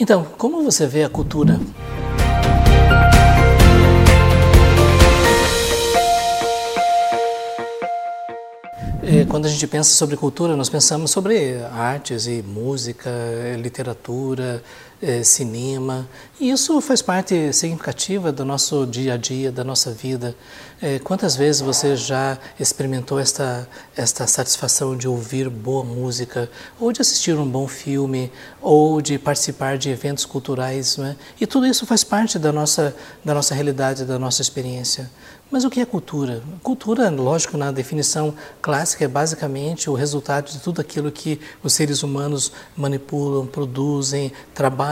Então, como você vê a cultura? É, quando a gente pensa sobre cultura, nós pensamos sobre artes e música, literatura, é, cinema. E isso faz parte significativa do nosso dia a dia, da nossa vida. É, quantas vezes você já experimentou esta, esta satisfação de ouvir boa música, ou de assistir um bom filme, ou de participar de eventos culturais? Né? E tudo isso faz parte da nossa, da nossa realidade, da nossa experiência. Mas o que é cultura? Cultura, lógico, na definição clássica, é basicamente o resultado de tudo aquilo que os seres humanos manipulam, produzem, trabalham.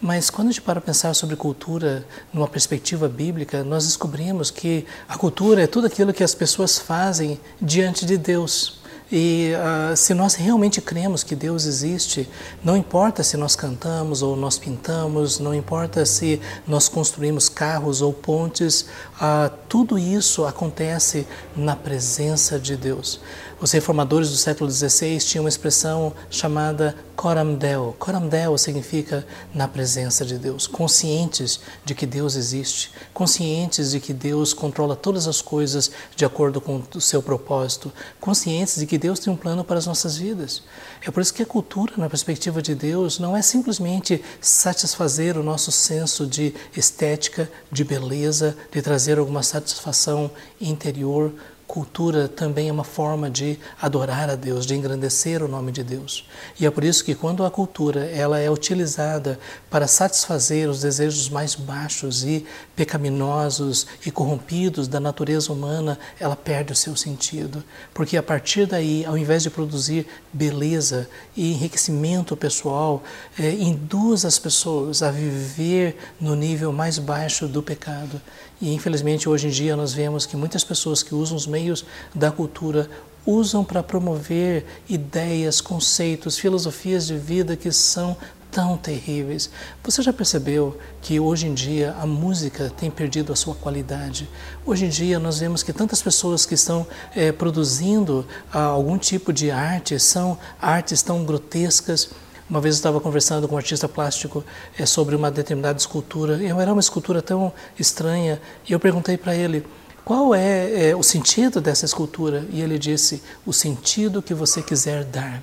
Mas quando a gente para pensar sobre cultura numa perspectiva bíblica, nós descobrimos que a cultura é tudo aquilo que as pessoas fazem diante de Deus. E uh, se nós realmente cremos que Deus existe, não importa se nós cantamos ou nós pintamos, não importa se nós construímos carros ou pontes, uh, tudo isso acontece na presença de Deus. Os reformadores do século XVI tinham uma expressão chamada coram deo. Coram deo significa na presença de Deus, conscientes de que Deus existe, conscientes de que Deus controla todas as coisas de acordo com o seu propósito, conscientes de que Deus tem um plano para as nossas vidas. É por isso que a cultura, na perspectiva de Deus, não é simplesmente satisfazer o nosso senso de estética, de beleza, de trazer alguma satisfação interior, Cultura também é uma forma de adorar a Deus, de engrandecer o nome de Deus. E é por isso que quando a cultura ela é utilizada para satisfazer os desejos mais baixos e pecaminosos e corrompidos da natureza humana, ela perde o seu sentido. Porque a partir daí, ao invés de produzir beleza e enriquecimento pessoal, é, induz as pessoas a viver no nível mais baixo do pecado. E infelizmente hoje em dia nós vemos que muitas pessoas que usam os meios da cultura usam para promover ideias, conceitos, filosofias de vida que são tão terríveis. Você já percebeu que hoje em dia a música tem perdido a sua qualidade? Hoje em dia nós vemos que tantas pessoas que estão é, produzindo ah, algum tipo de arte são artes tão grotescas uma vez eu estava conversando com um artista plástico é, sobre uma determinada escultura, e era uma escultura tão estranha, e eu perguntei para ele qual é, é o sentido dessa escultura, e ele disse: o sentido que você quiser dar.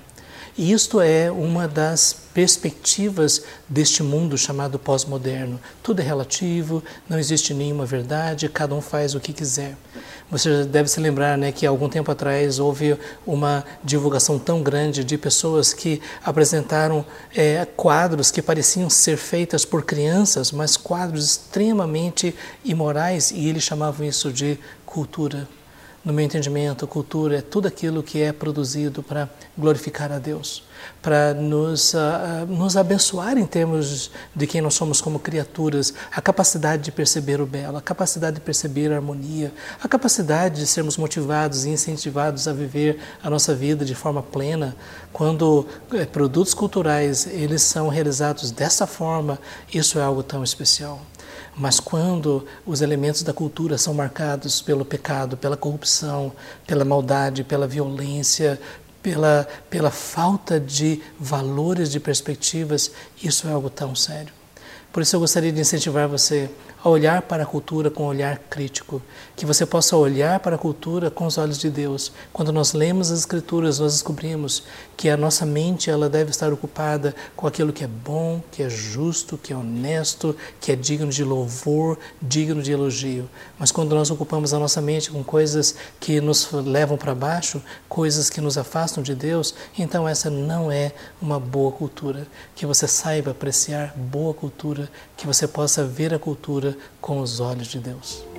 E isto é uma das perspectivas deste mundo chamado pós-moderno. Tudo é relativo, não existe nenhuma verdade, cada um faz o que quiser. Você deve se lembrar né, que algum tempo atrás houve uma divulgação tão grande de pessoas que apresentaram é, quadros que pareciam ser feitas por crianças, mas quadros extremamente imorais, e eles chamavam isso de cultura no meu entendimento, cultura é tudo aquilo que é produzido para glorificar a Deus, para nos, uh, nos abençoar em termos de quem nós somos como criaturas, a capacidade de perceber o belo, a capacidade de perceber a harmonia, a capacidade de sermos motivados e incentivados a viver a nossa vida de forma plena. Quando eh, produtos culturais eles são realizados dessa forma, isso é algo tão especial. Mas quando os elementos da cultura são marcados pelo pecado, pela corrupção, pela maldade, pela violência, pela, pela falta de valores, de perspectivas, isso é algo tão sério. Por isso eu gostaria de incentivar você a olhar para a cultura com um olhar crítico, que você possa olhar para a cultura com os olhos de Deus. Quando nós lemos as escrituras, nós descobrimos que a nossa mente ela deve estar ocupada com aquilo que é bom, que é justo, que é honesto, que é digno de louvor, digno de elogio. Mas quando nós ocupamos a nossa mente com coisas que nos levam para baixo, coisas que nos afastam de Deus, então essa não é uma boa cultura. Que você saiba apreciar boa cultura, que você possa ver a cultura com os olhos de Deus.